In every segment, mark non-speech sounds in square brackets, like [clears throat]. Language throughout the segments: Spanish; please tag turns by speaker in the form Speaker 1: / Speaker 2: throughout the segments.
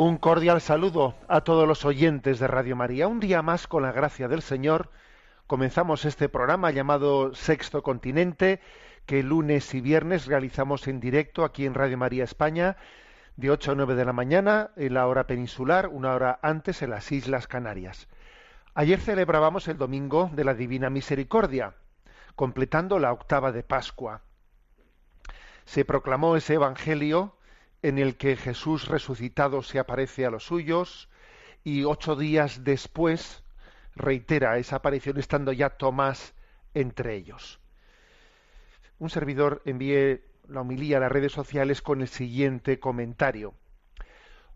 Speaker 1: Un cordial saludo a todos los oyentes de Radio María. Un día más, con la gracia del Señor, comenzamos este programa llamado Sexto Continente, que lunes y viernes realizamos en directo aquí en Radio María España, de 8 a 9 de la mañana, en la hora peninsular, una hora antes en las Islas Canarias. Ayer celebrábamos el Domingo de la Divina Misericordia, completando la octava de Pascua. Se proclamó ese Evangelio en el que Jesús resucitado se aparece a los suyos y ocho días después reitera esa aparición estando ya Tomás entre ellos. Un servidor envié la homilía a las redes sociales con el siguiente comentario.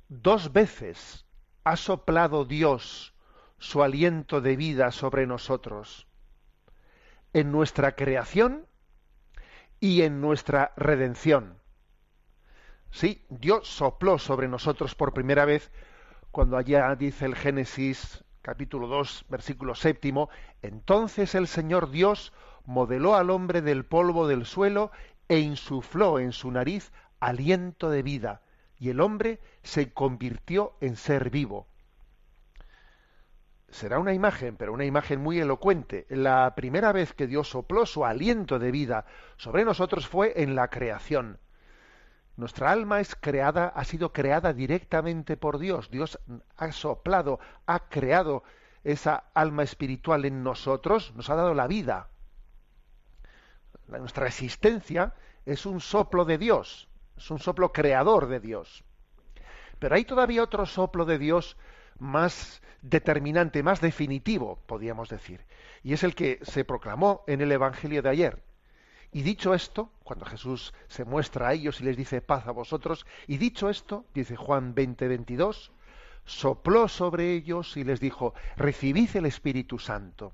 Speaker 1: Dos veces ha soplado Dios su aliento de vida sobre nosotros. En nuestra creación y en nuestra redención. Sí, Dios sopló sobre nosotros por primera vez cuando allá dice el Génesis capítulo 2 versículo séptimo, entonces el Señor Dios modeló al hombre del polvo del suelo e insufló en su nariz aliento de vida, y el hombre se convirtió en ser vivo. Será una imagen, pero una imagen muy elocuente. La primera vez que Dios sopló su aliento de vida sobre nosotros fue en la creación. Nuestra alma es creada, ha sido creada directamente por Dios. Dios ha soplado, ha creado esa alma espiritual en nosotros, nos ha dado la vida. La- nuestra existencia es un soplo de Dios, es un soplo creador de Dios. Pero hay todavía otro soplo de Dios más determinante, más definitivo, podríamos decir, y es el que se proclamó en el Evangelio de ayer. Y dicho esto, cuando Jesús se muestra a ellos y les dice paz a vosotros, y dicho esto, dice Juan 20, 22, sopló sobre ellos y les dijo, recibid el Espíritu Santo.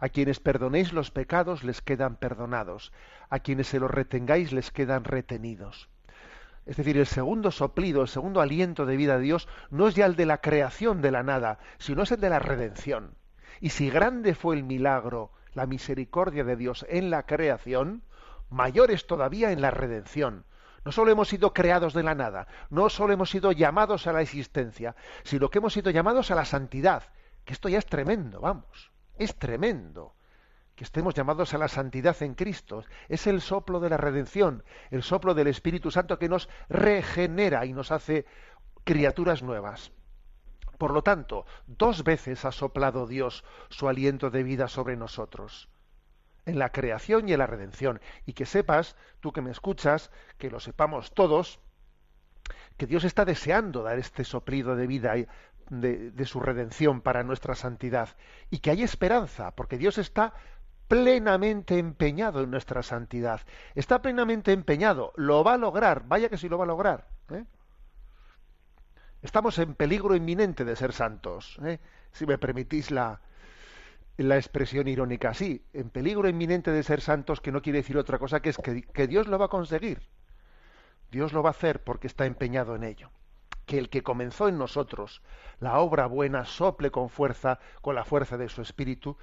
Speaker 1: A quienes perdonéis los pecados les quedan perdonados, a quienes se los retengáis les quedan retenidos. Es decir, el segundo soplido, el segundo aliento de vida de Dios no es ya el de la creación de la nada, sino es el de la redención. Y si grande fue el milagro, la misericordia de Dios en la creación, mayor es todavía en la redención. No solo hemos sido creados de la nada, no solo hemos sido llamados a la existencia, sino que hemos sido llamados a la santidad, que esto ya es tremendo, vamos, es tremendo que estemos llamados a la santidad en Cristo. Es el soplo de la redención, el soplo del Espíritu Santo que nos regenera y nos hace criaturas nuevas. Por lo tanto, dos veces ha soplado Dios su aliento de vida sobre nosotros, en la creación y en la redención. Y que sepas, tú que me escuchas, que lo sepamos todos, que Dios está deseando dar este soplido de vida de, su redención para nuestra santidad y que hay esperanza, porque Dios está plenamente empeñado en nuestra santidad. Está plenamente empeñado, lo va a lograr, vaya que sí lo va a lograr. ¿eh? Estamos en peligro inminente de ser santos, ¿eh? si me permitís la, la expresión irónica así, en peligro inminente de ser santos, que no quiere decir otra cosa que es que, que Dios lo va a conseguir. Dios lo va a hacer porque está empeñado en ello. Que el que comenzó en nosotros la obra buena sople con fuerza, con la fuerza de su espíritu,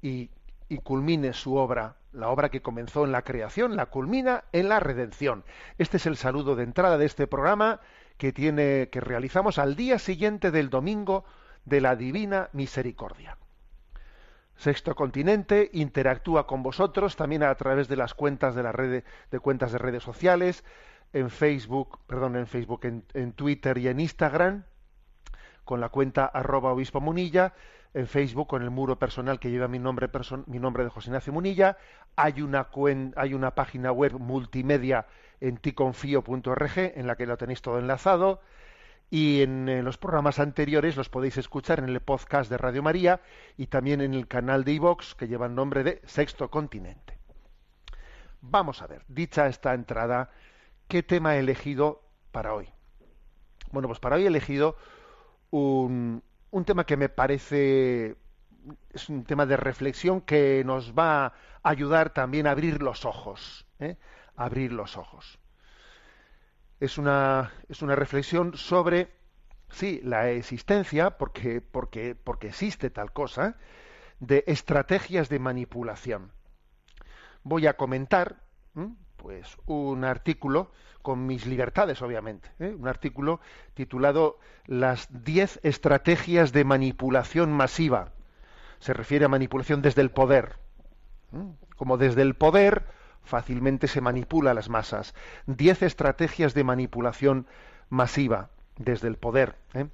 Speaker 1: y, y culmine su obra, la obra que comenzó en la creación, la culmina en la redención. Este es el saludo de entrada de este programa que tiene que realizamos al día siguiente del domingo de la divina misericordia. Sexto Continente interactúa con vosotros también a través de las cuentas de la red de cuentas de redes sociales, en Facebook, perdón, en Facebook, en, Twitter y en Instagram, con la cuenta arroba obispo munilla, en Facebook con el muro personal que lleva mi nombre, mi nombre de José Ignacio Munilla. Hay una, hay una página web multimedia en ticonfío.org en la que lo tenéis todo enlazado. Y en, los programas anteriores los podéis escuchar en el podcast de Radio María y también en el canal de iVox que lleva el nombre de Sexto Continente. Vamos a ver, dicha esta entrada, ¿qué tema he elegido para hoy? Bueno, pues para hoy he elegido un, un tema que me parece es un tema de reflexión que nos va a ayudar también a abrir los ojos, ¿eh? Abrir los ojos. Es una, es una reflexión sobre, sí, la existencia, porque, porque, porque existe tal cosa, de estrategias de manipulación. Voy a comentar, pues, un artículo con mis libertades, obviamente. ¿eh? Un artículo titulado Las 10 estrategias de manipulación masiva. Se refiere a manipulación desde el poder. Como desde el poder fácilmente se manipula las masas. 10 estrategias de manipulación masiva desde el poder. ¿eh?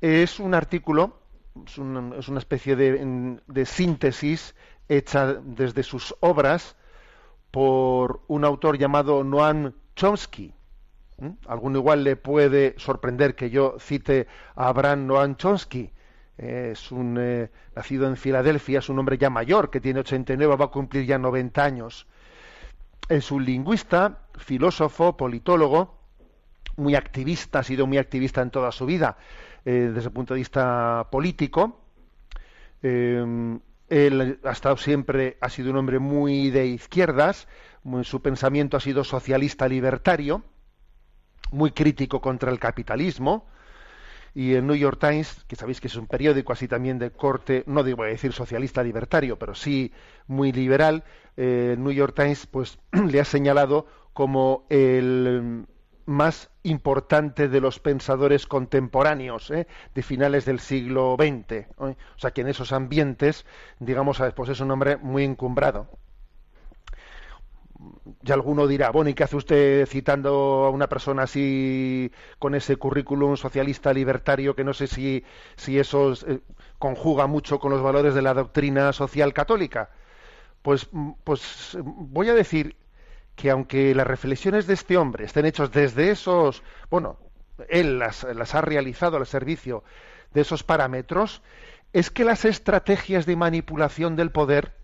Speaker 1: Es un artículo, es es una especie de, síntesis hecha desde sus obras por un autor llamado Noam Chomsky. ¿Mm? Alguno igual le puede sorprender que yo cite a Abraham Noam Chomsky. es un eh, nacido en Filadelfia, es un hombre ya mayor que tiene 89, va a cumplir ya 90 años. Es un lingüista, filósofo, politólogo, muy activista, ha sido muy activista en toda su vida eh, desde el punto de vista político. Eh, él ha estado siempre, ha sido un hombre muy de izquierdas, su pensamiento ha sido socialista libertario, muy crítico contra el capitalismo, y el New York Times, que sabéis que es un periódico así también de corte, no digo decir socialista libertario, pero sí muy liberal, eh, el New York Times pues [clears throat] le ha señalado como el más importante de los pensadores contemporáneos ¿eh? de finales del siglo XX. ¿eh? O sea que en esos ambientes, digamos, pues es un hombre muy encumbrado ya alguno dirá, bueno, ¿y qué hace usted citando a una persona así con ese currículum socialista libertario que no sé si, si eso eh, conjuga mucho con los valores de la doctrina social católica? Pues, pues voy a decir que aunque las reflexiones de este hombre estén hechas desde esos, bueno, él las, ha realizado al servicio de esos parámetros, es que las estrategias de manipulación del poder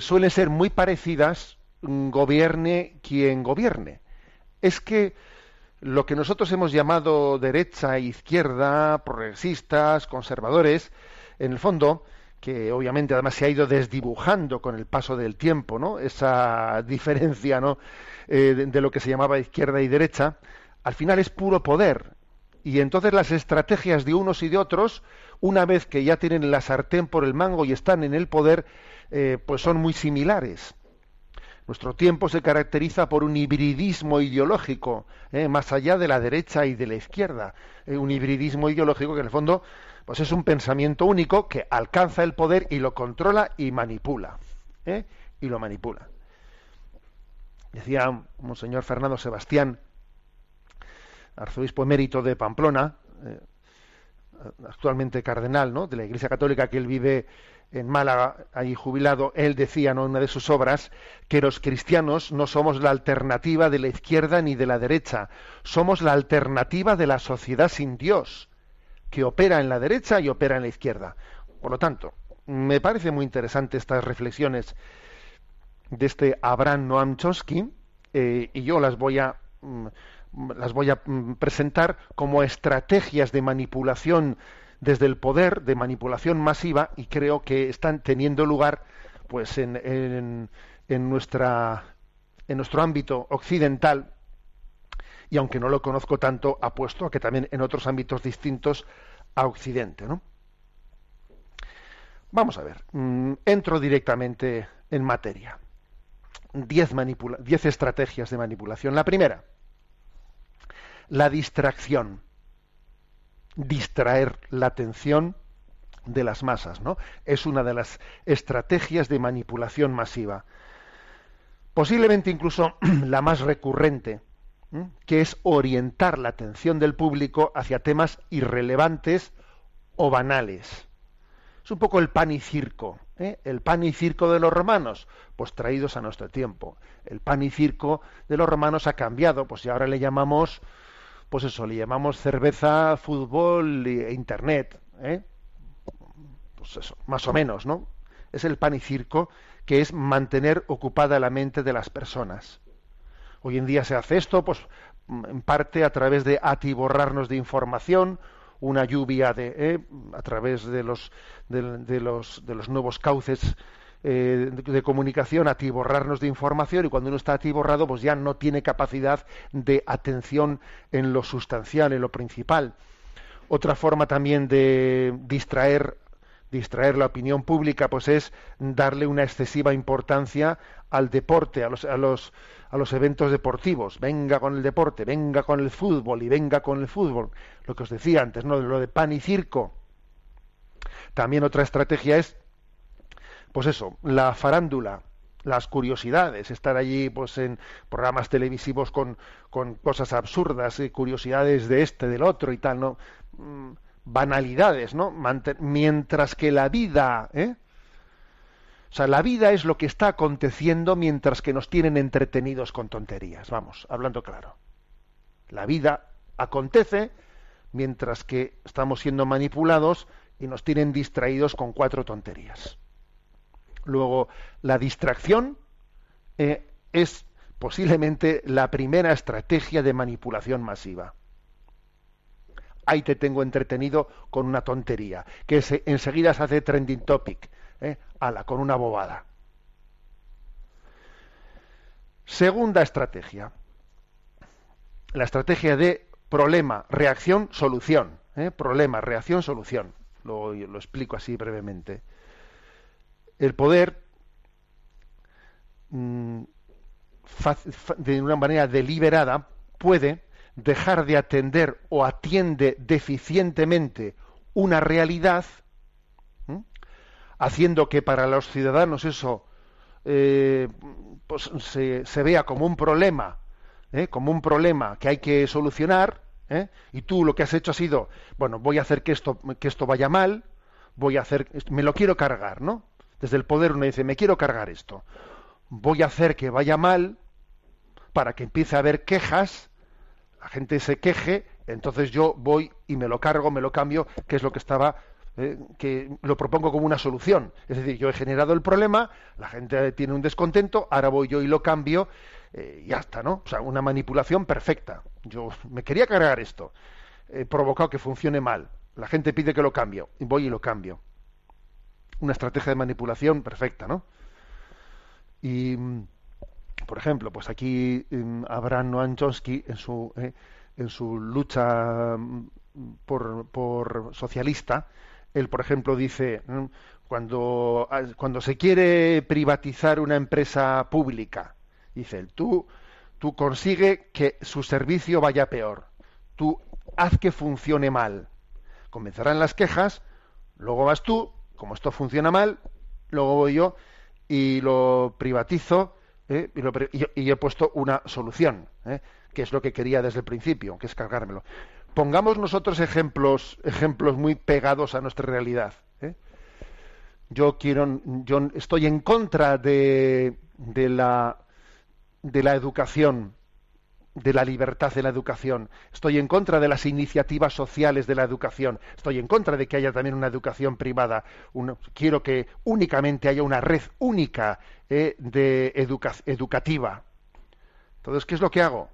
Speaker 1: suelen ser muy parecidas, mm, gobierne quien gobierne. Es que lo que nosotros hemos llamado derecha, e izquierda, progresistas, conservadores, en el fondo, que obviamente además se ha ido desdibujando con el paso del tiempo, ¿no? Esa [laughs] diferencia, ¿no? Eh, de, lo que se llamaba izquierda y derecha, al final es puro poder. Y entonces las estrategias de unos y de otros, una vez que ya tienen la sartén por el mango y están en el poder, eh, pues son muy similares. Nuestro tiempo se caracteriza por un hibridismo ideológico, eh, más allá de la derecha y de la izquierda. Eh, un hibridismo ideológico que en el fondo pues es un pensamiento único que alcanza el poder y lo controla y manipula. Y lo manipula. Decía Monseñor Fernando Sebastián, arzobispo emérito de Pamplona, actualmente cardenal ¿no? de la Iglesia Católica, que él vive en Málaga, ahí jubilado, él decía en una de sus obras que los cristianos no somos la alternativa de la izquierda ni de la derecha, somos la alternativa de la sociedad sin Dios, que opera en la derecha y opera en la izquierda. Por lo tanto, me parece muy interesante estas reflexiones de este Abraham Noam Chomsky eh, y yo las voy a mm, las voy a mm, presentar como estrategias de manipulación desde el poder de manipulación masiva y creo que están teniendo lugar pues en, en, nuestra en nuestro ámbito occidental. Y aunque no lo conozco tanto apuesto a que también en otros ámbitos distintos a occidente ¿no? vamos a ver mm, entro directamente en materia. Diez, diez estrategias de manipulación. La primera la distracción distraer la atención de las masas, ¿no? Es una de las estrategias de manipulación masiva. Posiblemente incluso [clears throat] la más recurrente que es orientar la atención del público hacia temas irrelevantes o banales. Es un poco el pan y circo, ¿eh? el pan y circo de los romanos, pues traídos a nuestro tiempo. El pan y circo de los romanos ha cambiado, pues y ahora le llamamos, pues eso, le llamamos cerveza, fútbol e internet, ¿eh? pues eso, más o menos, ¿no? Es el pan y circo que es mantener ocupada la mente de las personas. Hoy en día se hace esto, pues en parte a través de atiborrarnos de información, una lluvia de eh, a través de los de, los de los nuevos cauces eh, de, comunicación atiborrarnos de información y cuando uno está atiborrado pues ya no tiene capacidad de atención en lo sustancial en lo principal otra forma también de distraer distraer la opinión pública pues es darle una excesiva importancia al deporte a los, a los a los eventos deportivos, venga con el deporte, venga con el fútbol y venga con el fútbol, lo que os decía antes, ¿no? Lo de pan y circo. También otra estrategia es, pues eso, la farándula, las curiosidades, estar allí pues en programas televisivos con, cosas absurdas, y curiosidades de este, del otro y tal, ¿no? Mm, banalidades, ¿no? mientras que la vida, ¿eh? O sea, la vida es lo que está aconteciendo mientras que nos tienen entretenidos con tonterías. Vamos, hablando claro. La vida acontece mientras que estamos siendo manipulados y nos tienen distraídos con cuatro tonterías. Luego, la distracción eh, es posiblemente la primera estrategia de manipulación masiva. Ahí te tengo entretenido con una tontería, que enseguida se hace trending topic ¿eh? ala, con una bobada. Segunda estrategia. La estrategia de problema, reacción, solución. ¿eh? Problema, reacción, solución. Lo explico así brevemente. El poder, mm, de una manera deliberada, puede dejar de atender o atiende deficientemente una realidad haciendo que para los ciudadanos eso eh, pues se, vea como un problema, ¿eh? como un problema que hay que solucionar, ¿eh? y tú lo que has hecho ha sido, bueno, voy a hacer que esto, que esto vaya mal, voy a hacer, me lo quiero cargar, ¿no? Desde el poder uno dice, me quiero cargar esto, voy a hacer que vaya mal para que empiece a haber quejas, la gente se queje, entonces yo voy y me lo cargo, me lo cambio, que es lo que estaba eh, que lo propongo como una solución. Es decir, yo he generado el problema, la gente tiene un descontento, ahora voy yo y lo cambio, eh, y ya está, ¿no? O sea, una manipulación perfecta. Yo me quería cargar esto, he provocado que funcione mal, la gente pide que lo cambio, y voy y lo cambio. Una estrategia de manipulación perfecta, ¿no? Y, por ejemplo, pues aquí mm, Abraham Noam Chomsky, en su, eh, en su lucha mm, por, por socialista, él, por ejemplo, dice, cuando, ah, cuando se quiere privatizar una empresa pública, dice él, tú, tú consigue que su servicio vaya peor, tú haz que funcione mal. Comenzarán las quejas, luego vas tú, como esto funciona mal, luego voy yo y lo privatizo ¿eh? y, he puesto una solución, ¿eh? que es lo que quería desde el principio, que es cargármelo pongamos nosotros ejemplos, ejemplos muy pegados a nuestra realidad. ¿eh? Yo quiero, yo estoy en contra de la educación, de la libertad de la educación. Estoy en contra de las iniciativas sociales de la educación. Estoy en contra de que haya también una educación privada. quiero que únicamente haya una red única ¿eh? de educativa. Entonces, ¿qué es lo que hago?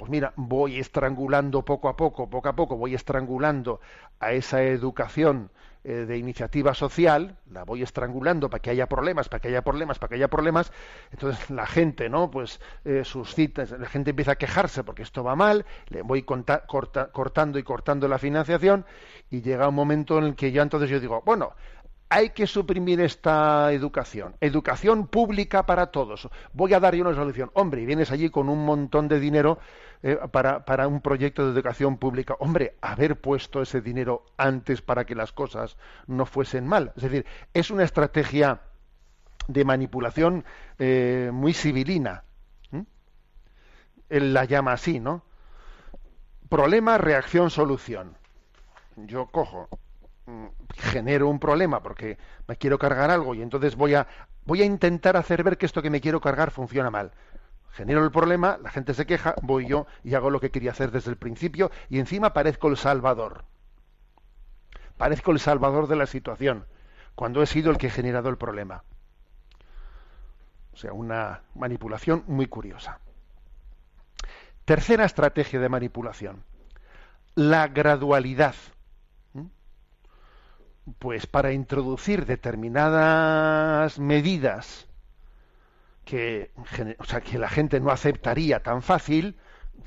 Speaker 1: pues mira, voy estrangulando poco a poco, poco a poco, voy estrangulando a esa educación eh, de iniciativa social, la voy estrangulando para que haya problemas, para que haya problemas, para que haya problemas, entonces la gente, ¿no? Pues eh, suscita, la gente empieza a quejarse porque esto va mal, le voy cortando y cortando la financiación y llega un momento en el que ya entonces yo digo, bueno, hay que suprimir esta educación. Educación pública para todos. Voy a dar yo una solución. Hombre, y vienes allí con un montón de dinero eh, para, para, un proyecto de educación pública. Hombre, haber puesto ese dinero antes para que las cosas no fuesen mal. Es decir, es una estrategia de manipulación eh, muy civilina. él la llama así, ¿no? Problema, reacción, solución. Yo cojo, mm, genero un problema porque me quiero cargar algo y entonces voy a voy a intentar hacer ver que esto que me quiero cargar funciona mal. Genero el problema, la gente se queja, voy yo y hago lo que quería hacer desde el principio y encima parezco el salvador. Parezco el salvador de la situación, cuando he sido el que he generado el problema. O sea, una manipulación muy curiosa. Tercera estrategia de manipulación, la gradualidad. ¿Mm? Pues para introducir determinadas medidas que, o sea, que la gente no aceptaría tan fácil,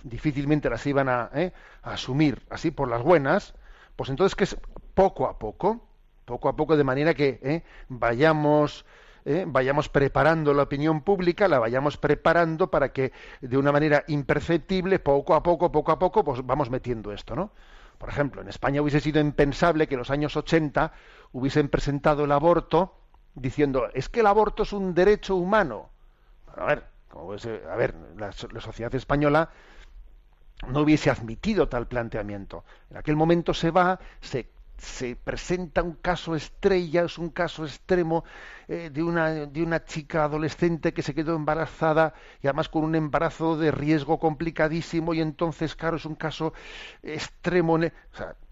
Speaker 1: difícilmente las iban a, ¿eh? a asumir así por las buenas, pues entonces que es poco a poco, poco a poco, de manera que ¿eh? vayamos ¿eh? vayamos preparando la opinión pública, la vayamos preparando para que de una manera imperceptible, poco a poco, poco a poco, pues vamos metiendo esto, ¿no? Por ejemplo, en España hubiese sido impensable que en los años 80 hubiesen presentado el aborto diciendo es que el aborto es un derecho humano. A ver, a ver, la sociedad española no hubiese admitido tal planteamiento. En aquel momento se va, se se presenta un caso estrella, es un caso extremo eh, de, una, de una chica adolescente que se quedó embarazada y además con un embarazo de riesgo complicadísimo y entonces, claro, es un caso extremo.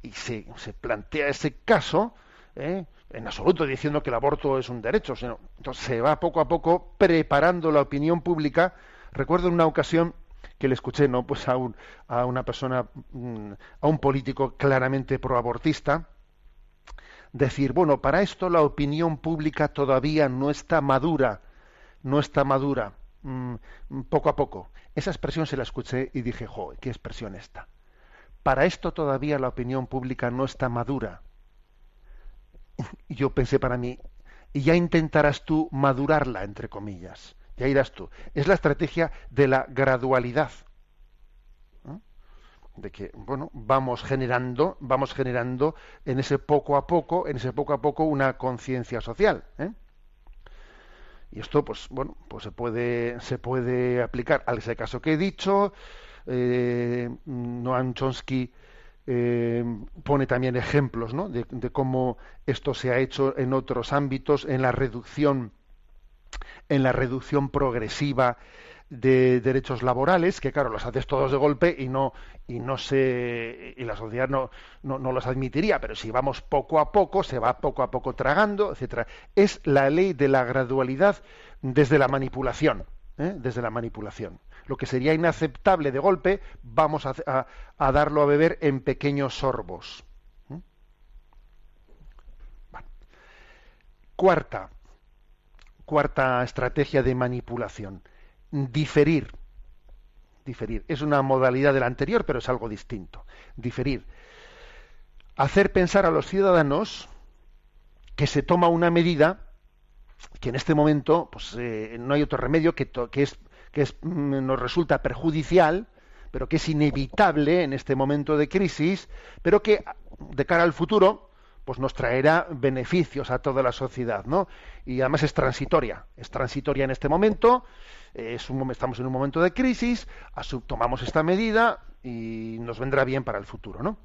Speaker 1: y se, se, plantea ese caso ¿eh? en absoluto diciendo que el aborto es un derecho, sino se va poco a poco preparando la opinión pública. Recuerdo en una ocasión que le escuché no pues a, un, a una persona mm, a un político claramente proabortista decir, bueno, para esto la opinión pública todavía no está madura, no está madura, mm, poco a poco. Esa expresión se la escuché y dije, jo, qué expresión esta. Para esto todavía la opinión pública no está madura. Y yo pensé para mí, y ya intentarás tú madurarla, entre comillas. Ya irás tú. Es la estrategia de la gradualidad de que bueno vamos generando vamos generando en ese poco a poco en ese poco a poco una conciencia social ¿eh? y esto pues bueno pues se puede se puede aplicar a ese caso que he dicho eh, Noam Chomsky eh, pone también ejemplos ¿no? de, cómo esto se ha hecho en otros ámbitos en la reducción en la reducción progresiva de derechos laborales que claro los haces todos de golpe y no y no se y la sociedad no, no, los admitiría pero si vamos poco a poco se va poco a poco tragando etcétera es la ley de la gradualidad desde la manipulación ¿eh? desde la manipulación lo que sería inaceptable de golpe vamos a, a, darlo a beber en pequeños sorbos ¿eh? cuarta cuarta estrategia de manipulación diferir. Diferir. Es una modalidad de la anterior, pero es algo distinto. Diferir. Hacer pensar a los ciudadanos que se toma una medida que en este momento pues, eh, no hay otro remedio que, que, es, que es, mm, nos resulta perjudicial, pero que es inevitable en este momento de crisis, pero que de cara al futuro pues nos traerá beneficios a toda la sociedad, ¿no? Y además es transitoria, es transitoria en este momento, estamos en un momento de crisis, tomamos esta medida y nos vendrá bien para el futuro, ¿no?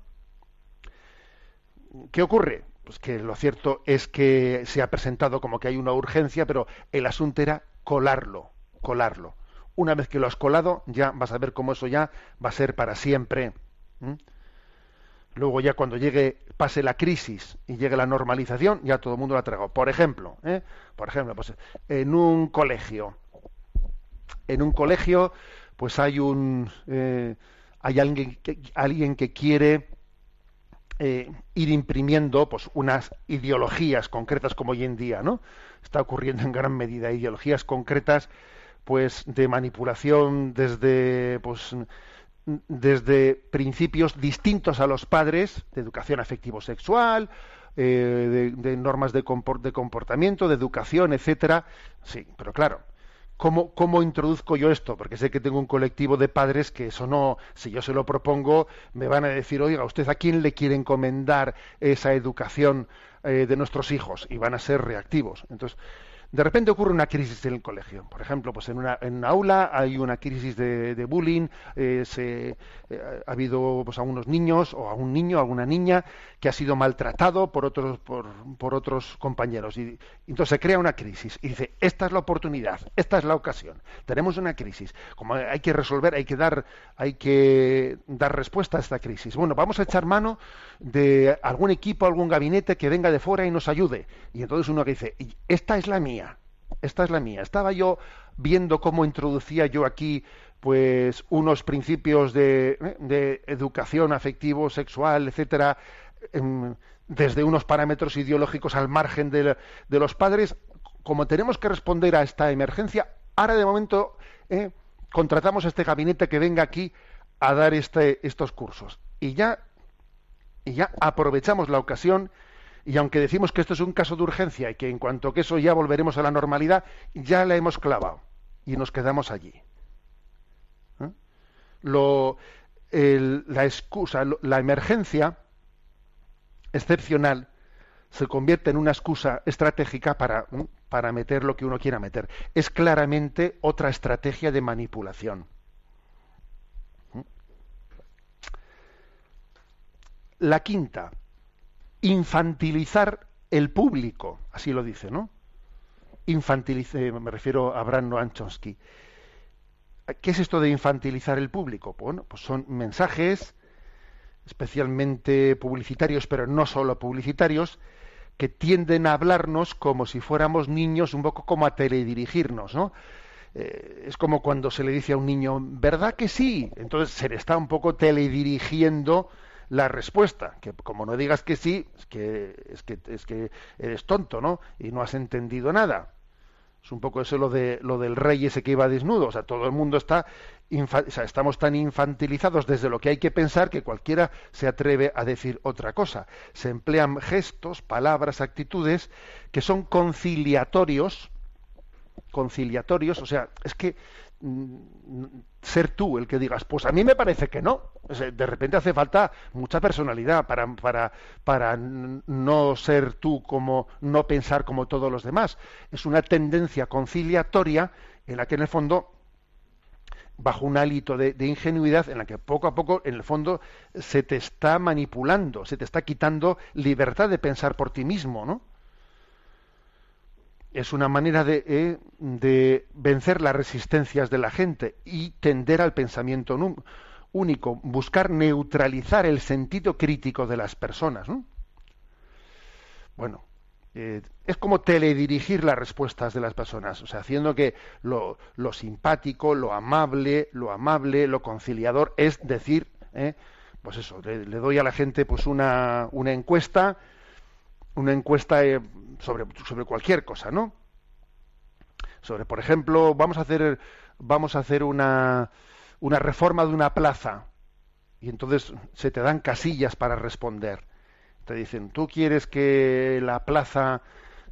Speaker 1: ¿Qué ocurre? Pues que lo cierto es que se ha presentado como que hay una urgencia, pero el asunto era colarlo, colarlo. Una vez que lo has colado, ya vas a ver cómo eso ya va a ser para siempre. Luego ya cuando llegue, pase la crisis y llegue la normalización, ya todo el mundo la tragado. Por ejemplo, ¿eh? por ejemplo, pues en un colegio, en un colegio, pues hay un eh, hay alguien que, alguien que quiere eh, ir imprimiendo pues unas ideologías concretas como hoy en día, ¿no? Está ocurriendo en gran medida ideologías concretas, pues de manipulación desde pues desde principios distintos a los padres, de educación afectivo-sexual, eh, de, normas de, de, comportamiento, de educación, etcétera. Sí, pero claro, ¿cómo, ¿cómo introduzco yo esto? Porque sé que tengo un colectivo de padres que eso no, si yo se lo propongo, me van a decir, oiga, ¿usted a quién le quiere encomendar esa educación eh, de nuestros hijos y van a ser reactivos. Entonces, de repente ocurre una crisis en el colegio. Por ejemplo, pues en una, en aula hay una crisis de, bullying, eh, se, eh, ha habido pues, a unos niños o a un niño, a una niña que ha sido maltratado por otros, por, por otros compañeros. Y, entonces se crea una crisis y dice, esta es la oportunidad, esta es la ocasión. Tenemos una crisis. Como hay que resolver, hay que dar, hay que dar respuesta a esta crisis. Bueno, vamos a echar mano de algún equipo, algún gabinete que venga de fuera y nos ayude. Y entonces uno que dice, esta es la mía esta es la mía. Estaba yo viendo cómo introducía yo aquí pues unos principios de, ¿eh? educación afectivo, sexual, etcétera, em, desde unos parámetros ideológicos al margen de, los padres. Como tenemos que responder a esta emergencia, ahora de momento ¿eh? contratamos a este gabinete que venga aquí a dar este, estos cursos. Y ya, y ya aprovechamos la ocasión y aunque decimos que esto es un caso de urgencia y que en cuanto que eso ya volveremos a la normalidad, ya la hemos clavado y nos quedamos allí. ¿Eh? la excusa, la emergencia excepcional se convierte en una excusa estratégica para, para meter lo que uno quiera meter. Es claramente otra estrategia de manipulación. ¿Eh? La quinta, infantilizar el público, así lo dice, ¿no? Infantilice, me refiero a Bran Noam Chomsky. ¿Qué es esto de infantilizar el público? Bueno, pues son mensajes especialmente publicitarios, pero no solo publicitarios, que tienden a hablarnos como si fuéramos niños, un poco como a teledirigirnos, ¿no? Eh, es como cuando se le dice a un niño, ¿verdad que sí? Entonces se le está un poco teledirigiendo la respuesta, que como no digas que sí, es que, es que, es que eres tonto, ¿no? Y no has entendido nada. Es un poco eso lo de lo del rey ese que iba desnudo. O sea, todo el mundo está, o sea, estamos tan infantilizados desde lo que hay que pensar que cualquiera se atreve a decir otra cosa. Se emplean gestos, palabras, actitudes que son conciliatorios, conciliatorios. O sea, es que ser tú el que digas, pues a mí me parece que no. De repente hace falta mucha personalidad para, para, para no ser tú como, no pensar como todos los demás. Es una tendencia conciliatoria en la que en el fondo bajo un hálito de, de, ingenuidad en la que poco a poco, en el fondo, se te está manipulando, se te está quitando libertad de pensar por ti mismo, ¿no? Es una manera eh, de, vencer las resistencias de la gente y tender al pensamiento único, buscar neutralizar el sentido crítico de las personas. Bueno, eh, es como teledirigir las respuestas de las personas, o sea, haciendo que lo, simpático, lo amable, lo amable, lo conciliador es decir, eh, pues eso, le, doy a la gente pues una, una encuesta, una encuesta sobre, sobre cualquier cosa, ¿no? Sobre, por ejemplo, vamos a hacer, vamos a hacer una, una reforma de una plaza y entonces se te dan casillas para responder. Te dicen, tú quieres que la plaza,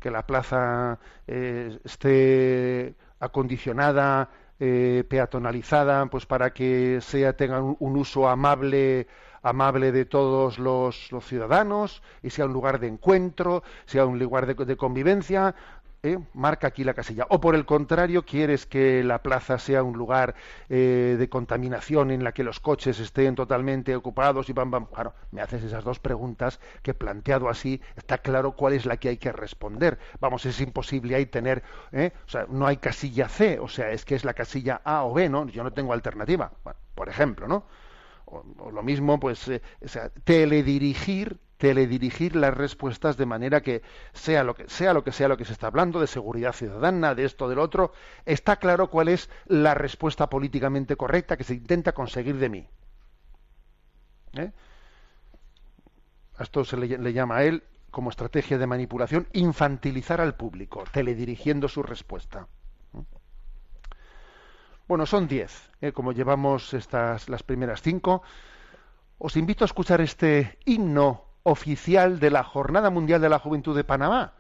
Speaker 1: que la plaza eh, esté acondicionada, eh, peatonalizada, pues para que sea tenga un, uso amable amable de todos los, los, ciudadanos y sea un lugar de encuentro, sea un lugar de, convivencia, ¿eh? marca aquí la casilla. O por el contrario, quieres que la plaza sea un lugar eh, de contaminación en la que los coches estén totalmente ocupados y bam, bam. Claro, me haces esas dos preguntas que planteado así está claro cuál es la que hay que responder. Vamos, es imposible ahí tener, ¿eh? o sea, no hay casilla C, o sea, es que es la casilla A o B, ¿no? Yo no tengo alternativa, por ejemplo, ¿no? O, lo mismo, pues, o sea, teledirigir teledirigir las respuestas de manera que sea lo que sea lo que sea lo que se está hablando de seguridad ciudadana, de esto, del otro, está claro cuál es la respuesta políticamente correcta que se intenta conseguir de mí. ¿Eh? esto se le, llama a él como estrategia de manipulación infantilizar al público, teledirigiendo su respuesta. Bueno, son diez, ¿eh? como llevamos estas las primeras cinco. Os invito a escuchar este himno oficial de la Jornada Mundial de la Juventud de Panamá,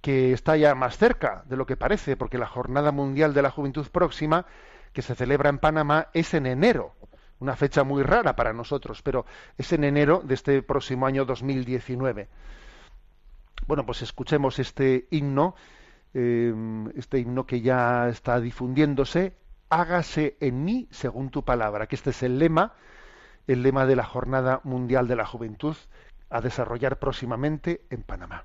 Speaker 1: que está ya más cerca de lo que parece, porque la Jornada Mundial de la Juventud próxima, que se celebra en Panamá, es en enero, una fecha muy rara para nosotros, pero es en enero de este próximo año 2019.
Speaker 2: Bueno, pues escuchemos este himno, eh, este himno que ya está difundiéndose, hágase en mí según tu palabra, que este es el lema, el lema de la Jornada Mundial de la Juventud a desarrollar próximamente en Panamá.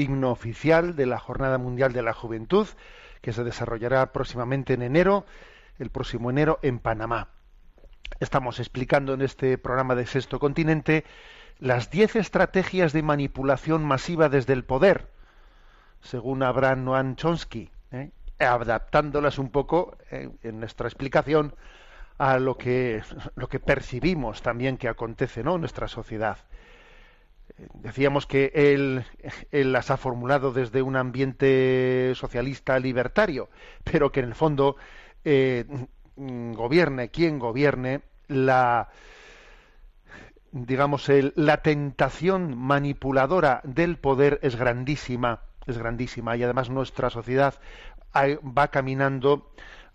Speaker 2: Himno oficial de la Jornada Mundial de la Juventud, que se desarrollará próximamente en enero, el próximo enero, en Panamá. Estamos explicando en este programa de Sexto Continente las diez estrategias de manipulación masiva desde el poder, según Abraham Noam Chomsky, ¿eh? adaptándolas un poco eh, en nuestra explicación a lo que, lo que percibimos también que acontece ¿no? en nuestra sociedad decíamos que él, las ha formulado desde un ambiente socialista libertario, pero que en el fondo eh, gobierne quien gobierne, la,
Speaker 1: digamos, la tentación manipuladora del poder es grandísima, es grandísima. Y además nuestra sociedad va caminando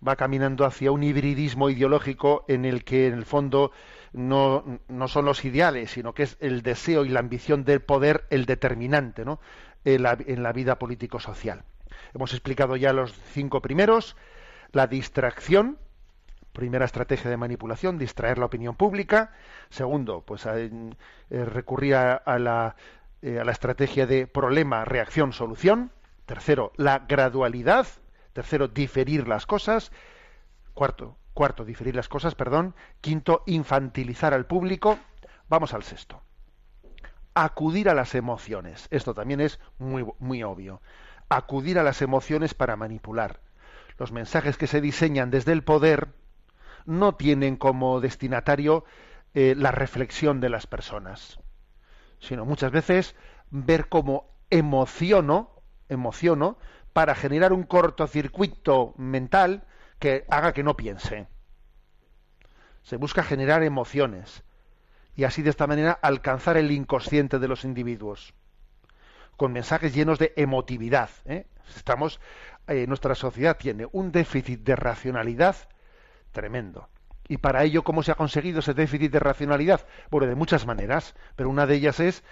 Speaker 1: va caminando hacia un hibridismo ideológico en el que en el fondo no, no son los ideales, sino que es el deseo y la ambición del poder el determinante ¿no? en, la, en la vida político-social. Hemos explicado ya los cinco primeros, la distracción, primera estrategia de manipulación, distraer la opinión pública. Segundo, pues eh, recurrir a, la, eh, a la estrategia de problema, reacción, solución. Tercero, la gradualidad. Tercero, diferir las cosas. Cuarto, cuarto, diferir las cosas, perdón. Quinto, infantilizar al público. Vamos al sexto. Acudir a las emociones. Esto también es muy, muy obvio. Acudir a las emociones para manipular. Los mensajes que se diseñan desde el poder, no tienen como destinatario eh, la reflexión de las personas, sino muchas veces ver cómo emociono, emociono para generar un cortocircuito mental que haga que no piense. Se busca generar emociones y así de esta manera alcanzar el inconsciente de los individuos con mensajes llenos de emotividad. ¿eh? Estamos, eh, nuestra sociedad tiene un déficit de racionalidad tremendo. Y para ello, ¿cómo se ha conseguido ese déficit de racionalidad? Bueno, de muchas maneras, pero una de ellas es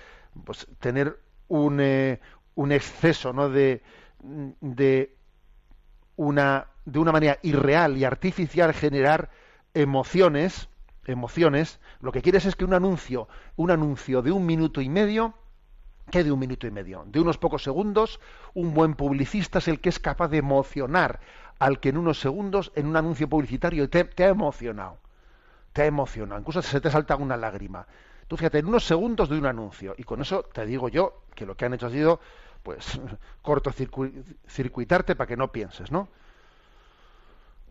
Speaker 1: pues, tener un, eh, un exceso ¿no? de, de, una, de una manera irreal y artificial generar emociones, emociones. Lo que quieres es que un anuncio, un anuncio de un minuto y medio, que de un minuto y medio, de unos pocos segundos, un buen publicista es el que es capaz de emocionar al que en unos segundos, en un anuncio publicitario, te, ha emocionado. Te ha emocionado. Incluso se te salta una lágrima. Tú fíjate, en unos segundos de un anuncio. Y con eso te digo yo que lo que han hecho ha sido, pues, [laughs] cortocircuitarte para que no pienses, ¿no?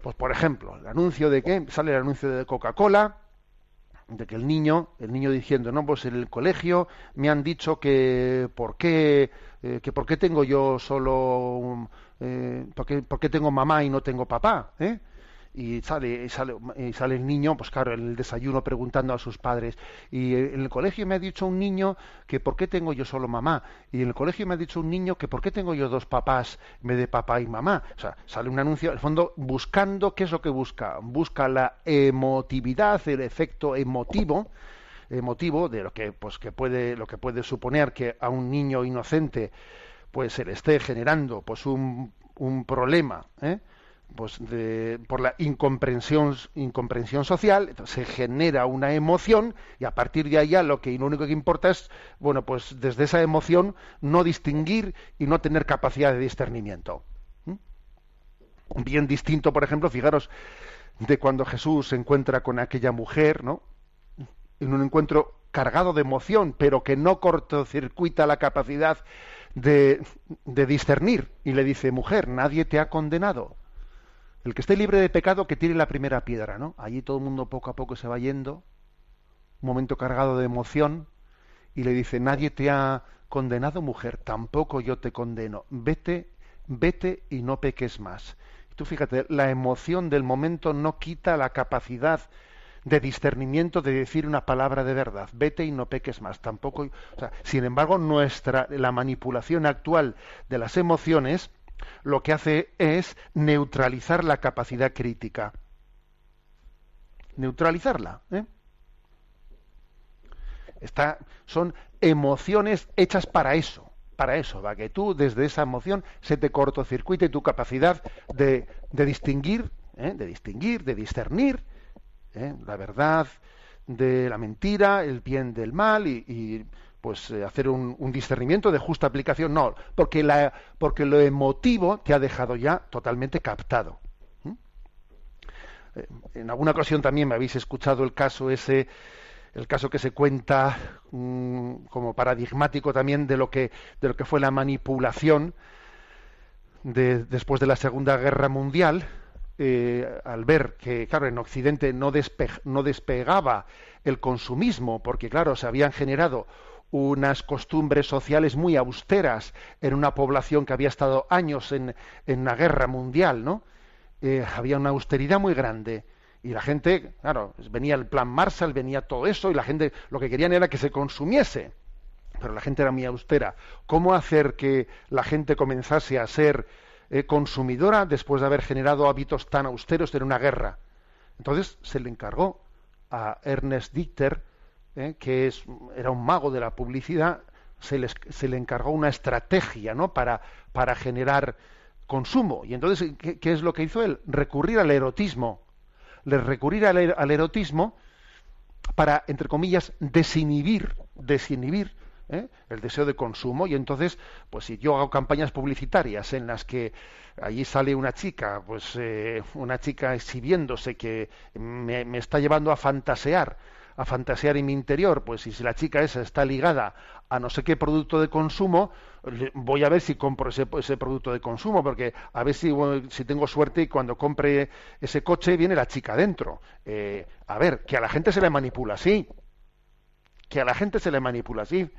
Speaker 1: Pues, por ejemplo, el anuncio de que sale el anuncio de Coca-Cola, de que el niño, el niño diciendo, no, pues en el colegio me han dicho que por qué, eh, que por qué tengo yo solo, eh, por, qué, tengo mamá y no tengo papá, ¿eh? Y sale, sale, sale el niño, pues claro, en el desayuno preguntando a sus padres. Y en el colegio me ha dicho un niño que por qué tengo yo solo mamá. Y en el colegio me ha dicho un niño que por qué tengo yo dos papás en vez de papá y mamá. O sea, sale un anuncio, al fondo, buscando, ¿qué es lo que busca? Busca la emotividad, el efecto emotivo emotivo de lo que pues que puede lo que puede suponer que a un niño inocente pues se le esté generando pues un, un problema ¿eh? Pues por la incomprensión, incomprensión social, se genera una emoción y a partir de allá lo que lo único que importa es, bueno, pues desde esa emoción no distinguir y no tener capacidad de discernimiento. ¿Mm? Bien distinto, por ejemplo, fijaros, de cuando Jesús se encuentra con aquella mujer, ¿no? En un encuentro cargado de emoción, pero que no cortocircuita la capacidad de, de discernir. Y le dice, mujer, nadie te ha condenado el que esté libre de pecado, que tire la primera piedra, ¿no? Allí todo el mundo poco a poco se va yendo, un momento cargado de emoción, y le dice, nadie te ha condenado, mujer, tampoco yo te condeno. Vete, vete y no peques más. Tú fíjate, la emoción del momento no quita la capacidad de discernimiento de decir una palabra de verdad. Vete y no peques más. Tampoco, o sea, sin embargo, nuestra la manipulación actual de las emociones lo que hace es neutralizar la capacidad crítica. Neutralizarla. ¿eh? son emociones hechas para eso, para eso, para que tú desde esa emoción se te cortocircuite tu capacidad de, distinguir, ¿eh? de distinguir, de discernir ¿eh? la verdad de la mentira, el bien del mal y pues eh, hacer un, discernimiento de justa aplicación, no, porque, la, porque lo emotivo te ha dejado ya totalmente captado. Eh, en alguna ocasión también me habéis escuchado el caso ese, el caso que se cuenta mm, como paradigmático también de lo que, de lo que fue la manipulación de, después de la Segunda Guerra Mundial, eh, al ver que, claro, en Occidente no, no despegaba el consumismo, porque, claro, se habían generado unas costumbres sociales muy austeras en una población que había estado años en, en una guerra mundial, ¿no? Eh, había una austeridad muy grande Y la gente, claro, venía el plan Marshall, venía todo eso, y la gente lo que querían era que se consumiese. Pero la gente era muy austera. ¿Cómo hacer que la gente comenzase a ser eh, consumidora después de haber generado hábitos tan austeros en una guerra? Entonces se le encargó a Ernest Dichter, eh, que es, era un mago de la publicidad, se, se le encargó una estrategia ¿no? para, generar consumo. Y entonces, ¿qué, es lo que hizo él? Recurrir al erotismo le recurrir al, al, erotismo para, entre comillas, desinhibir, desinhibir ¿eh? el deseo de consumo. Y entonces, pues si yo hago campañas publicitarias en las que allí sale una chica, pues eh, una chica exhibiéndose que me, me está llevando a fantasear a fantasear en mi interior, pues si la chica esa está ligada a no sé qué producto de consumo, voy a ver si compro ese, producto de consumo, porque a ver si, si, tengo suerte y cuando compre ese coche viene la chica dentro. Eh, a ver, que a la gente se le manipula así. Que a la gente se le manipula así.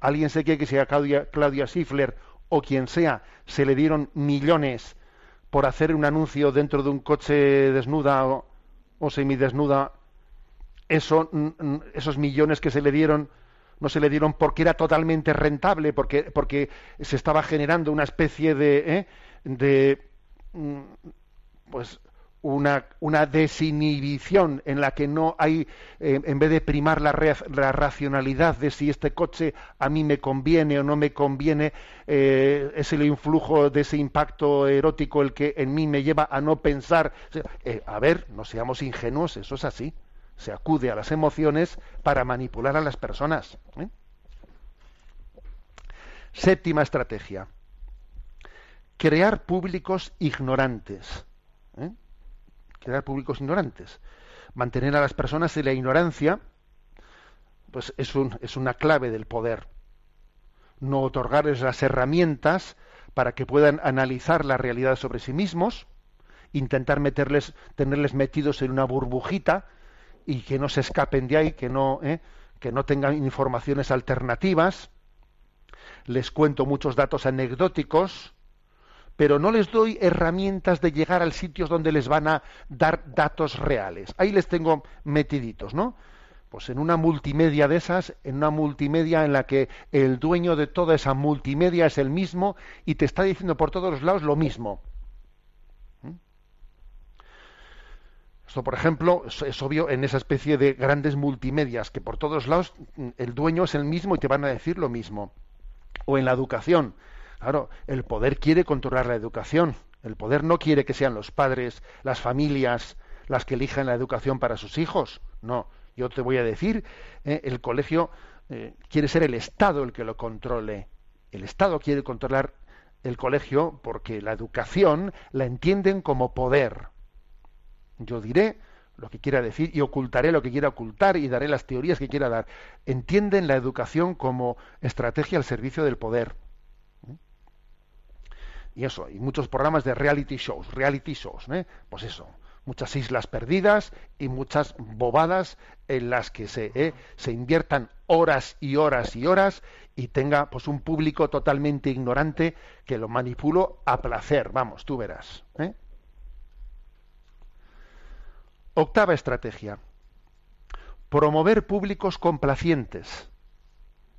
Speaker 1: Alguien se quiere que sea Claudia, Claudia Schiffler o quien sea, se le dieron millones por hacer un anuncio dentro de un coche desnuda o, o semidesnuda eso, esos millones que se le dieron no se le dieron porque era totalmente rentable, porque, porque se estaba generando una especie de, ¿eh? de mm, pues una, una, desinhibición en la que no hay, eh, en vez de primar la, la, racionalidad de si este coche a mí me conviene o no me conviene, eh, es el influjo de ese impacto erótico el que en mí me lleva a no pensar. a ver, no seamos ingenuos, eso es así se acude a las emociones para manipular a las personas. ¿eh? Séptima estrategia. Crear públicos ignorantes. ¿eh? Crear públicos ignorantes. Mantener a las personas en la ignorancia pues es, un, es una clave del poder. No otorgarles las herramientas para que puedan analizar la realidad sobre sí mismos, intentar meterles, tenerles metidos en una burbujita y que no se escapen de ahí, que no, ¿eh? que no tengan informaciones alternativas. Les cuento muchos datos anecdóticos, pero no les doy herramientas de llegar al sitios donde les van a dar datos reales. Ahí les tengo metiditos, ¿no? Pues en una multimedia de esas, en una multimedia en la que el dueño de toda esa multimedia es el mismo y te está diciendo por todos los lados lo mismo. Esto, por ejemplo, es, obvio en esa especie de grandes multimedias que por todos lados mm, el dueño es el mismo y te van a decir lo mismo. O en la educación. Claro, el poder quiere controlar la educación. El poder no quiere que sean los padres, las familias, las que elijan la educación para sus hijos. No, yo te voy a decir, eh, el colegio eh, quiere ser el Estado el que lo controle. El Estado quiere controlar el colegio porque la educación la entienden como poder. Yo diré lo que quiera decir y ocultaré lo que quiera ocultar y daré las teorías que quiera dar. Entienden la educación como estrategia al servicio del poder. Y eso, y muchos programas de reality shows, reality shows, ¿eh? pues eso, muchas islas perdidas y muchas bobadas en las que se, ¿eh? se inviertan horas y horas y horas y tenga pues un público totalmente ignorante que lo manipulo a placer, vamos, tú verás. ¿eh? Octava estrategia. Promover públicos complacientes.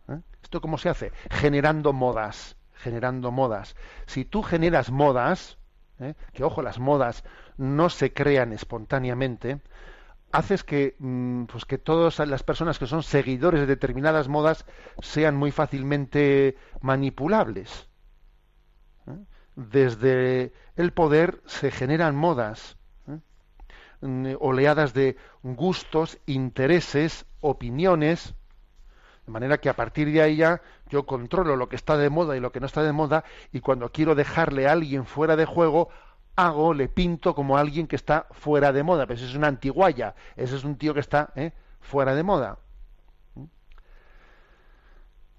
Speaker 1: ¿Eh? ¿Esto cómo se hace? Generando modas. Generando modas. Si tú generas modas, ¿eh? que ojo, las modas no se crean espontáneamente, haces que, mm, pues que todas las personas que son seguidores de determinadas modas sean muy fácilmente manipulables. ¿Eh? Desde el poder se generan modas oleadas de gustos, intereses, opiniones, de manera que a partir de ahí ya yo controlo lo que está de moda y lo que no está de moda, y cuando quiero dejarle a alguien fuera de juego, hago, le pinto como alguien que está fuera de moda. Pues es una antiguaya, ese es un tío que está ¿eh? fuera de moda.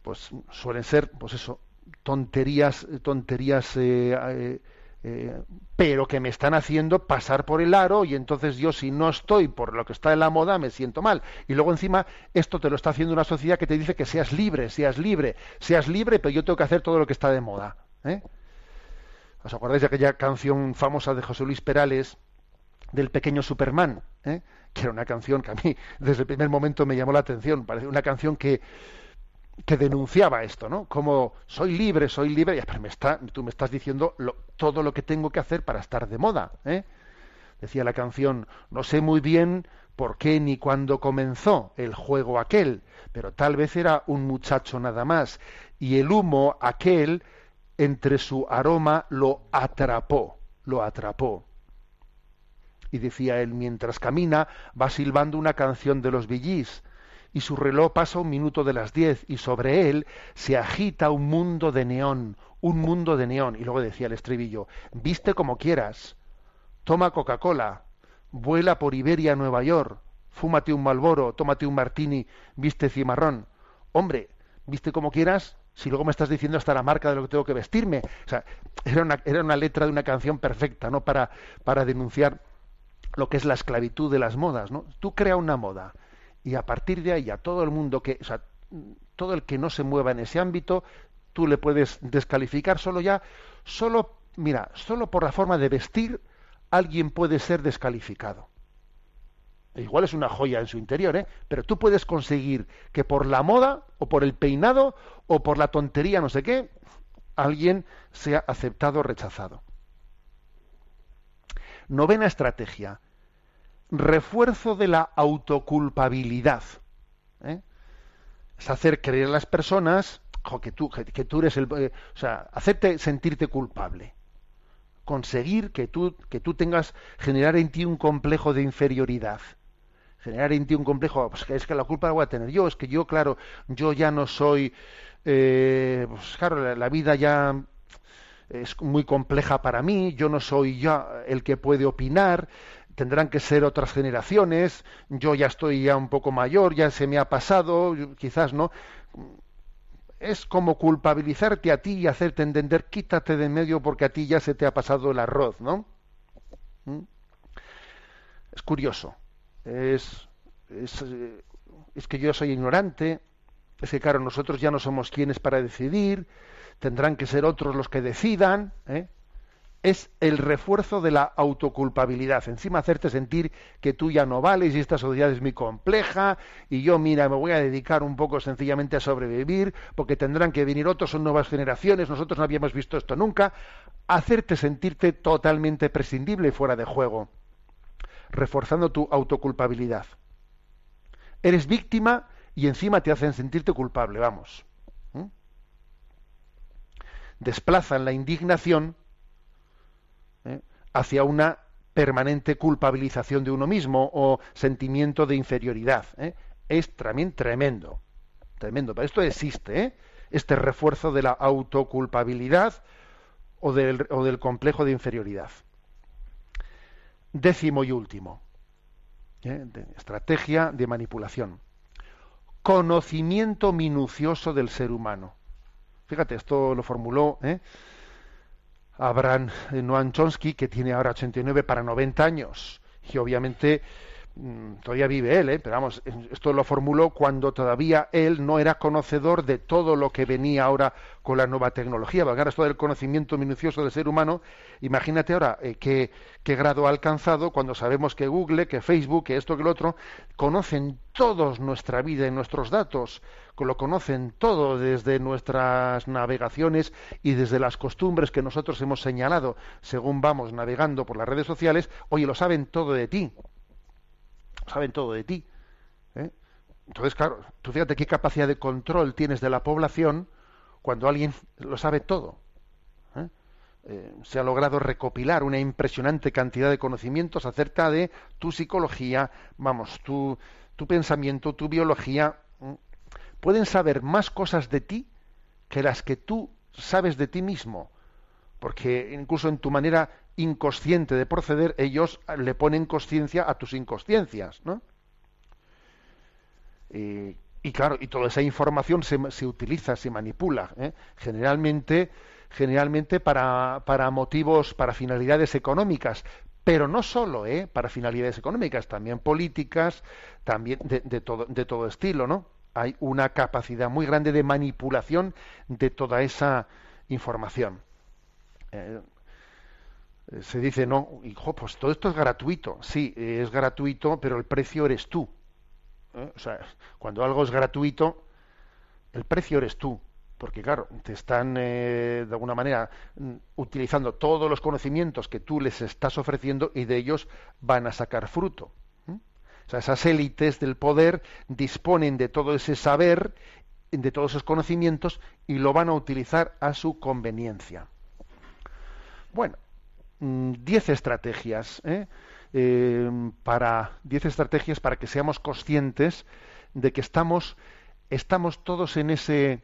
Speaker 1: Pues suelen ser, pues eso, tonterías, tonterías eh, eh, eh, pero que me están haciendo pasar por el aro y entonces yo si no estoy por lo que está en la moda me siento mal. Y luego encima esto te lo está haciendo una sociedad que te dice que seas libre, seas libre, seas libre, pero yo tengo que hacer todo lo que está de moda. ¿eh? ¿Os acordáis de aquella canción famosa de José Luis Perales del pequeño Superman? ¿eh? que era una canción que a mí desde el primer momento me llamó la atención, parece una canción que, que denunciaba esto, ¿no? Como soy libre, soy libre, y me está, tú me estás diciendo todo lo que tengo que hacer para estar de moda, ¿eh? Decía la canción, no sé muy bien por qué ni cuándo comenzó el juego aquel, pero tal vez era un muchacho nada más, y el humo aquel entre su aroma lo atrapó, lo atrapó. Y decía él, mientras camina, va silbando una canción de los villís, y su reloj pasa un minuto de las diez, y sobre él se agita un mundo de neón, un mundo de neón. Y luego decía el estribillo, viste como quieras, toma Coca-Cola, vuela por Iberia a Nueva York, fúmate un Malboro, tómate un martini, viste cimarrón. Hombre, viste como quieras, si luego me estás diciendo hasta la marca de lo que tengo que vestirme. O sea, era una, letra de una canción perfecta, ¿no? Para, para denunciar lo que es la esclavitud de las modas, ¿no? Tú crea una moda y a partir de ahí a todo el mundo que, o sea, todo el que no se mueva en ese ámbito, tú le puedes descalificar solo ya, solo, mira, solo por la forma de vestir, alguien puede ser descalificado. Igual es una joya en su interior, ¿eh? pero tú puedes conseguir que por la moda o por el peinado o por la tontería no sé qué, alguien sea aceptado o rechazado. Novena estrategia. Refuerzo de la autoculpabilidad. ¿eh? Es hacer creer a las personas que, tú, que, tú eres el... Eh, o sea, hacerte sentirte culpable. Conseguir que tú, que tú tengas, generar en ti un complejo de inferioridad generar en ti un complejo, pues es que la culpa la voy a tener yo, es que yo, claro, yo ya no soy, eh, pues claro, la, vida ya es muy compleja para mí, yo no soy ya el que puede opinar, tendrán que ser otras generaciones, yo ya estoy ya un poco mayor, ya se me ha pasado, quizás no. Es como culpabilizarte a ti y hacerte entender, quítate de medio porque a ti ya se te ha pasado el arroz, ¿no? ¿Mm? Es curioso es, eh, es, que yo soy ignorante, es que claro, nosotros ya no somos quienes para decidir, tendrán que ser otros los que decidan, ¿eh? Es el refuerzo de la autoculpabilidad, encima hacerte sentir que tú ya no vales y esta sociedad es muy compleja y yo, mira, me voy a dedicar un poco sencillamente a sobrevivir porque tendrán que venir otros, son nuevas generaciones, nosotros no habíamos visto esto nunca, hacerte sentirte totalmente prescindible y fuera de juego reforzando tu autoculpabilidad. Eres víctima y encima te hacen sentirte culpable, vamos. Desplazan la indignación. Hacia una permanente culpabilización de uno mismo o sentimiento de inferioridad. ¿eh? Es también tremendo, tremendo. Pero esto existe, ¿eh? este refuerzo de la autoculpabilidad o del, o del complejo de inferioridad. Décimo y último. ¿eh? estrategia de manipulación. Conocimiento minucioso del ser humano. Fíjate, esto lo formuló. Abraham Noam Chomsky, que tiene ahora 89 para 90 años. Y obviamente todavía vive él, ¿eh? pero vamos, esto lo formuló cuando todavía él no era conocedor de todo lo que venía ahora con la nueva tecnología. Porque ahora todo el conocimiento minucioso del ser humano, imagínate ahora eh, qué, qué, grado ha alcanzado cuando sabemos que Google, que Facebook, que esto, que lo otro, conocen todos nuestra vida y nuestros datos, lo conocen todo desde nuestras navegaciones y desde las costumbres que nosotros hemos señalado según vamos navegando por las redes sociales, oye, lo saben todo de ti saben todo de ti. ¿eh? Entonces, claro, tú fíjate qué capacidad de control tienes de la población cuando alguien lo sabe todo. ¿eh? Eh, se ha logrado recopilar una impresionante cantidad de conocimientos acerca de tu psicología, vamos, tu, tu pensamiento, tu biología. Pueden saber más cosas de ti que las que tú sabes de ti mismo, porque incluso en tu manera inconsciente de proceder, ellos le ponen conciencia a tus inconsciencias, ¿no? Y, claro, y toda esa información se, utiliza, se manipula, ¿eh? generalmente, generalmente para, para motivos, para finalidades económicas, pero no solo ¿eh? para finalidades económicas, también políticas, también de, de, todo, de todo estilo, ¿no? Hay una capacidad muy grande de manipulación de toda esa información. Eh, Eh, se dice, no, hijo, pues todo esto es gratuito. Sí, es gratuito, pero el precio eres tú. ¿Eh? O sea, cuando algo es gratuito, el precio eres tú. Porque claro, te están eh, de alguna manera mm, utilizando todos los conocimientos que tú les estás ofreciendo y de ellos van a sacar fruto. O sea, esas élites del poder disponen de todo ese saber, de todos esos conocimientos y lo van a utilizar a su conveniencia. Bueno, 10 mm, estrategias ¿eh? Eh, para 10 estrategias para que seamos conscientes de que estamos estamos todos en ese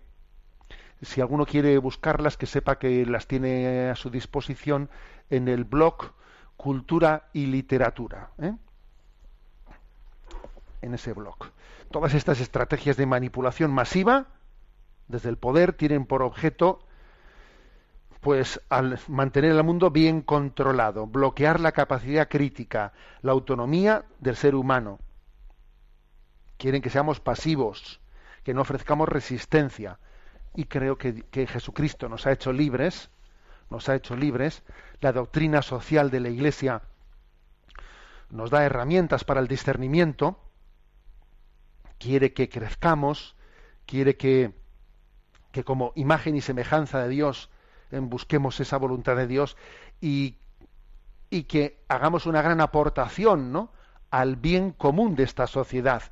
Speaker 1: si alguno quiere buscarlas que sepa que las tiene a su disposición en el blog Cultura y Literatura ¿eh? en ese blog todas estas estrategias de manipulación masiva desde el poder tienen por objeto pues al mantener el mundo bien controlado, bloquear la capacidad crítica, la autonomía del ser humano. Quieren que seamos pasivos, que no ofrezcamos resistencia. Y creo que, que Jesucristo nos ha hecho libres, nos ha hecho libres. La doctrina social de la Iglesia nos da herramientas para el discernimiento. Quiere que crezcamos, quiere que, que como imagen y semejanza de Dios busquemos esa voluntad de Dios y, y que hagamos una gran aportación ¿no? al bien común de esta sociedad,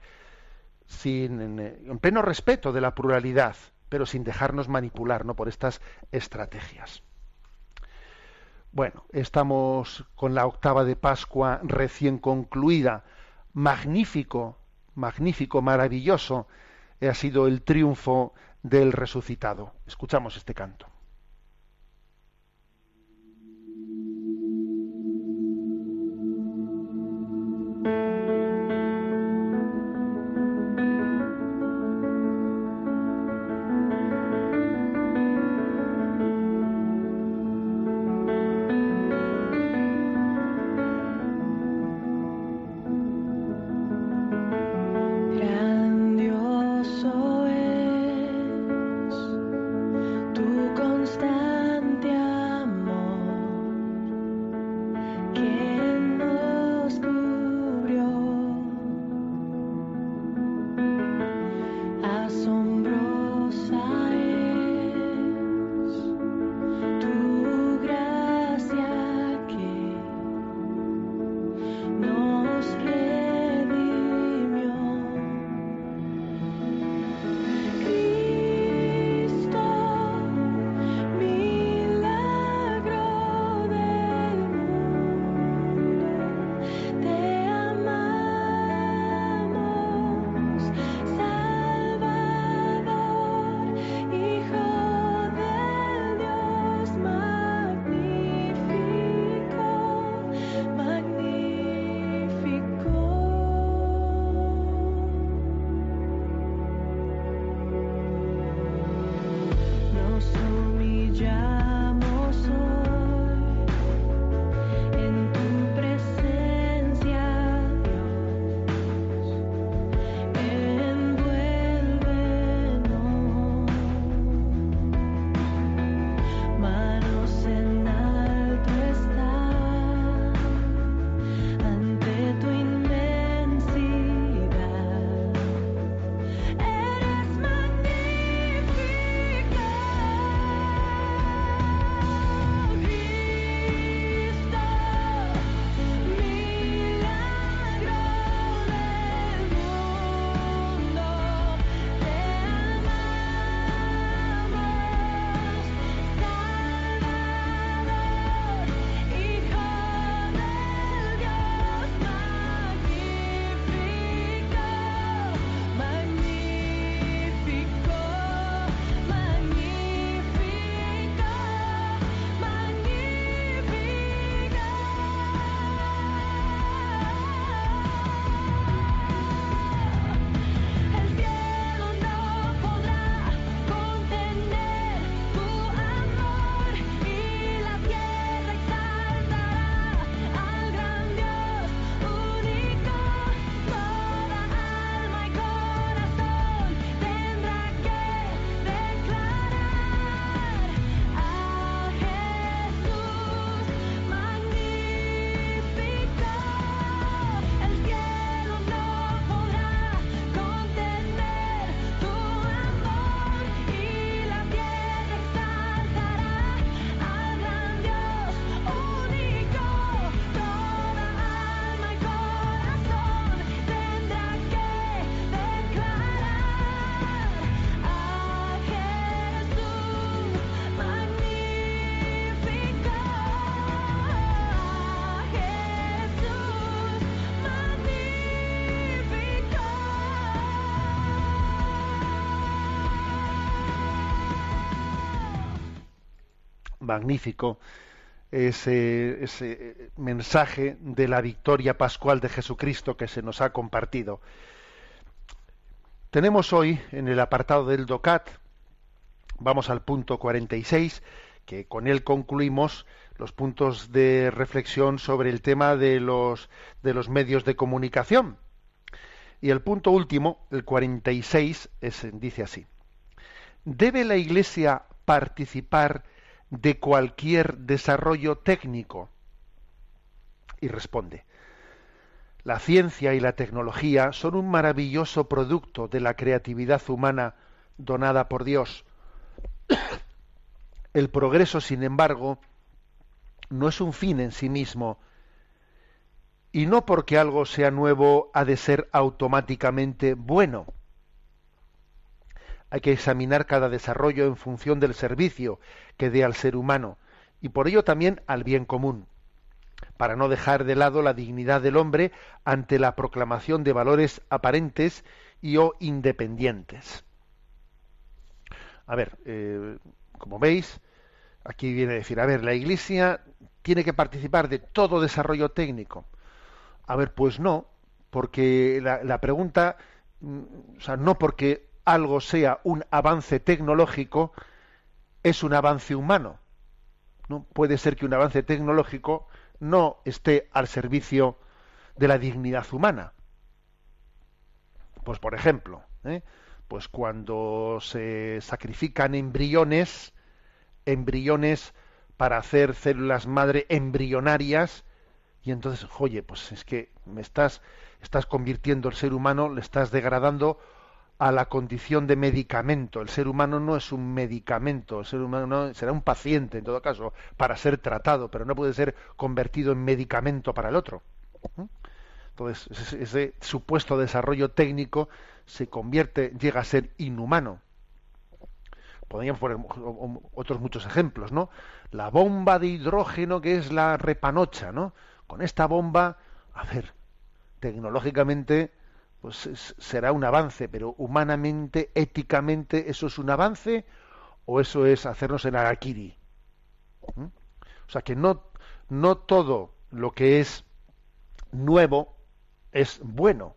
Speaker 1: sin, en, pleno respeto de la pluralidad, pero sin dejarnos manipular ¿no? por estas estrategias. Bueno, estamos con la octava de Pascua recién concluida. Magnífico, magnífico, maravilloso ha sido el triunfo del resucitado. Escuchamos este canto. Magnífico ese, mensaje de la victoria pascual de Jesucristo que se nos ha compartido. Tenemos hoy en el apartado del DOCAT, vamos al punto 46, que con él concluimos los puntos de reflexión sobre el tema de los, de los medios de comunicación. Y el punto último, el 46, es, dice así. ¿Debe la Iglesia participar de cualquier desarrollo técnico? Y responde, la ciencia y la tecnología son un maravilloso producto de la creatividad humana donada por Dios. [coughs] El progreso, sin embargo, no es un fin en sí mismo, y no porque algo sea nuevo ha de ser automáticamente bueno. Hay que examinar cada desarrollo en función del servicio que dé al ser humano y por ello también al bien común, para no dejar de lado la dignidad del hombre ante la proclamación de valores aparentes y o independientes. A ver, eh, como veis, aquí viene a decir, a ver, la Iglesia tiene que participar de todo desarrollo técnico. A ver, pues no, porque la, pregunta, mm, o sea, no porque algo sea un avance tecnológico, es un avance humano. ¿no? Puede ser que un avance tecnológico no esté al servicio de la dignidad humana. Pues por ejemplo, ¿eh? pues cuando se sacrifican embriones, embriones para hacer células madre embrionarias, y entonces, oye, pues es que me estás, estás convirtiendo el ser humano, le estás degradando a la condición de medicamento. El ser humano no es un medicamento, el ser humano será un paciente en todo caso para ser tratado, pero no puede ser convertido en medicamento para el otro. ¿Mm? Entonces, ese, supuesto desarrollo técnico se convierte, llega a ser inhumano. Podríamos poner otros muchos ejemplos, ¿no? La bomba de hidrógeno que es la repanocha, ¿no? con esta bomba, a ver, tecnológicamente, pues será un avance, pero humanamente, éticamente, ¿eso es un avance o eso es hacernos en Arakiri? ¿Mm? O sea que no, no todo lo que es nuevo es bueno.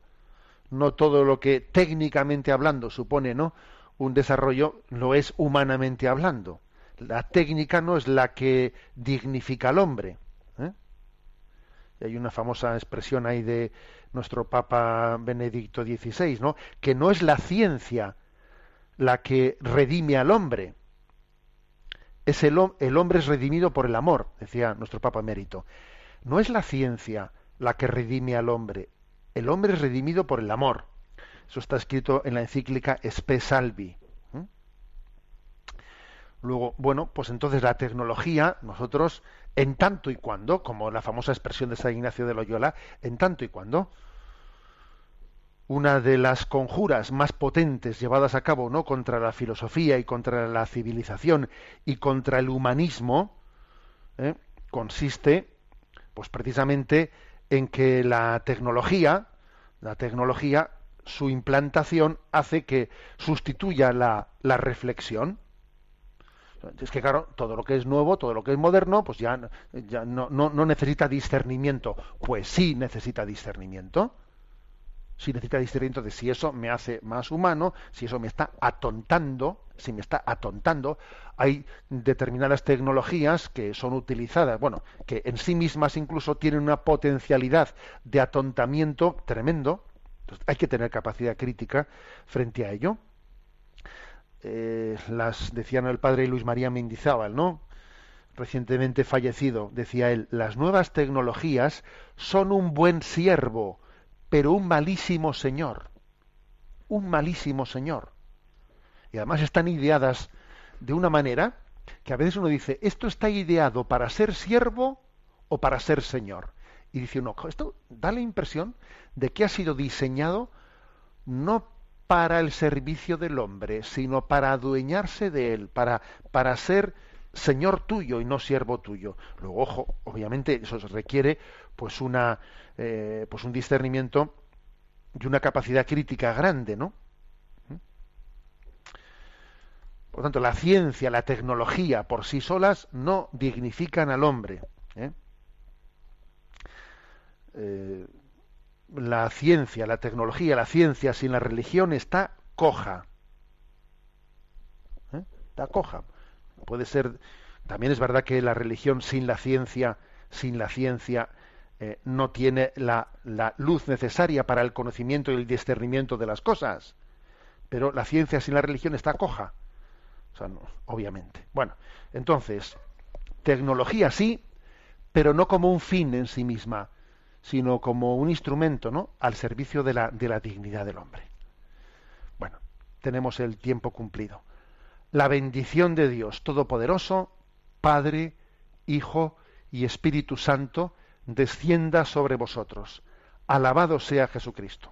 Speaker 1: No todo lo que técnicamente hablando supone ¿no? un desarrollo lo es humanamente hablando. La técnica no es la que dignifica al hombre hay una famosa expresión ahí de nuestro Papa Benedicto XVI, ¿no? Que no es la ciencia la que redime al hombre. Es el, el hombre es redimido por el amor, decía nuestro Papa Emérito. No es la ciencia la que redime al hombre. El hombre es redimido por el amor. Eso está escrito en la encíclica Spe Salvi. Luego, bueno, pues entonces la tecnología, nosotros, en tanto y cuando, como la famosa expresión de San Ignacio de Loyola, en tanto y cuando, una de las conjuras más potentes llevadas a cabo no contra la filosofía y contra la civilización y contra el humanismo ¿eh? consiste pues precisamente en que la tecnología la tecnología su implantación hace que sustituya la, la reflexión es que claro, todo lo que es nuevo, todo lo que es moderno, pues ya, ya no, no, necesita discernimiento. Pues sí necesita discernimiento. Sí necesita discernimiento de si eso me hace más humano, si eso me está atontando, si me está atontando. Hay determinadas tecnologías que son utilizadas, bueno, que en sí mismas incluso tienen una potencialidad de atontamiento tremendo. Entonces, hay que tener capacidad crítica frente a ello. Eh, las decían el padre Luis María Mendizábal, ¿no? Recientemente fallecido, decía él, las nuevas tecnologías son un buen siervo, pero un malísimo señor. Un malísimo señor. Y además están ideadas de una manera que a veces uno dice, esto está ideado para ser siervo o para ser señor. Y dice uno, esto da la impresión de que ha sido diseñado no para el servicio del hombre, sino para adueñarse de él, para, para ser señor tuyo y no siervo tuyo. Luego, ojo, obviamente eso requiere pues una eh, pues un discernimiento y una capacidad crítica grande, ¿no? Por lo tanto, la ciencia, la tecnología por sí solas no dignifican al hombre. ¿eh? Eh, la ciencia, la tecnología, la ciencia sin la religión está coja. ¿Eh? Está coja. Puede ser. También es verdad que la religión sin la ciencia, sin la ciencia, no tiene la, la, luz necesaria para el conocimiento y el discernimiento de las cosas. Pero la ciencia sin la religión está coja. O sea, obviamente. Bueno, entonces, tecnología sí, pero no como un fin en sí misma, sino como un instrumento, ¿no? Al servicio de la, de la dignidad del hombre. Bueno, tenemos el tiempo cumplido. La bendición de Dios Todopoderoso, Padre, Hijo y Espíritu Santo, descienda sobre vosotros. Alabado sea Jesucristo.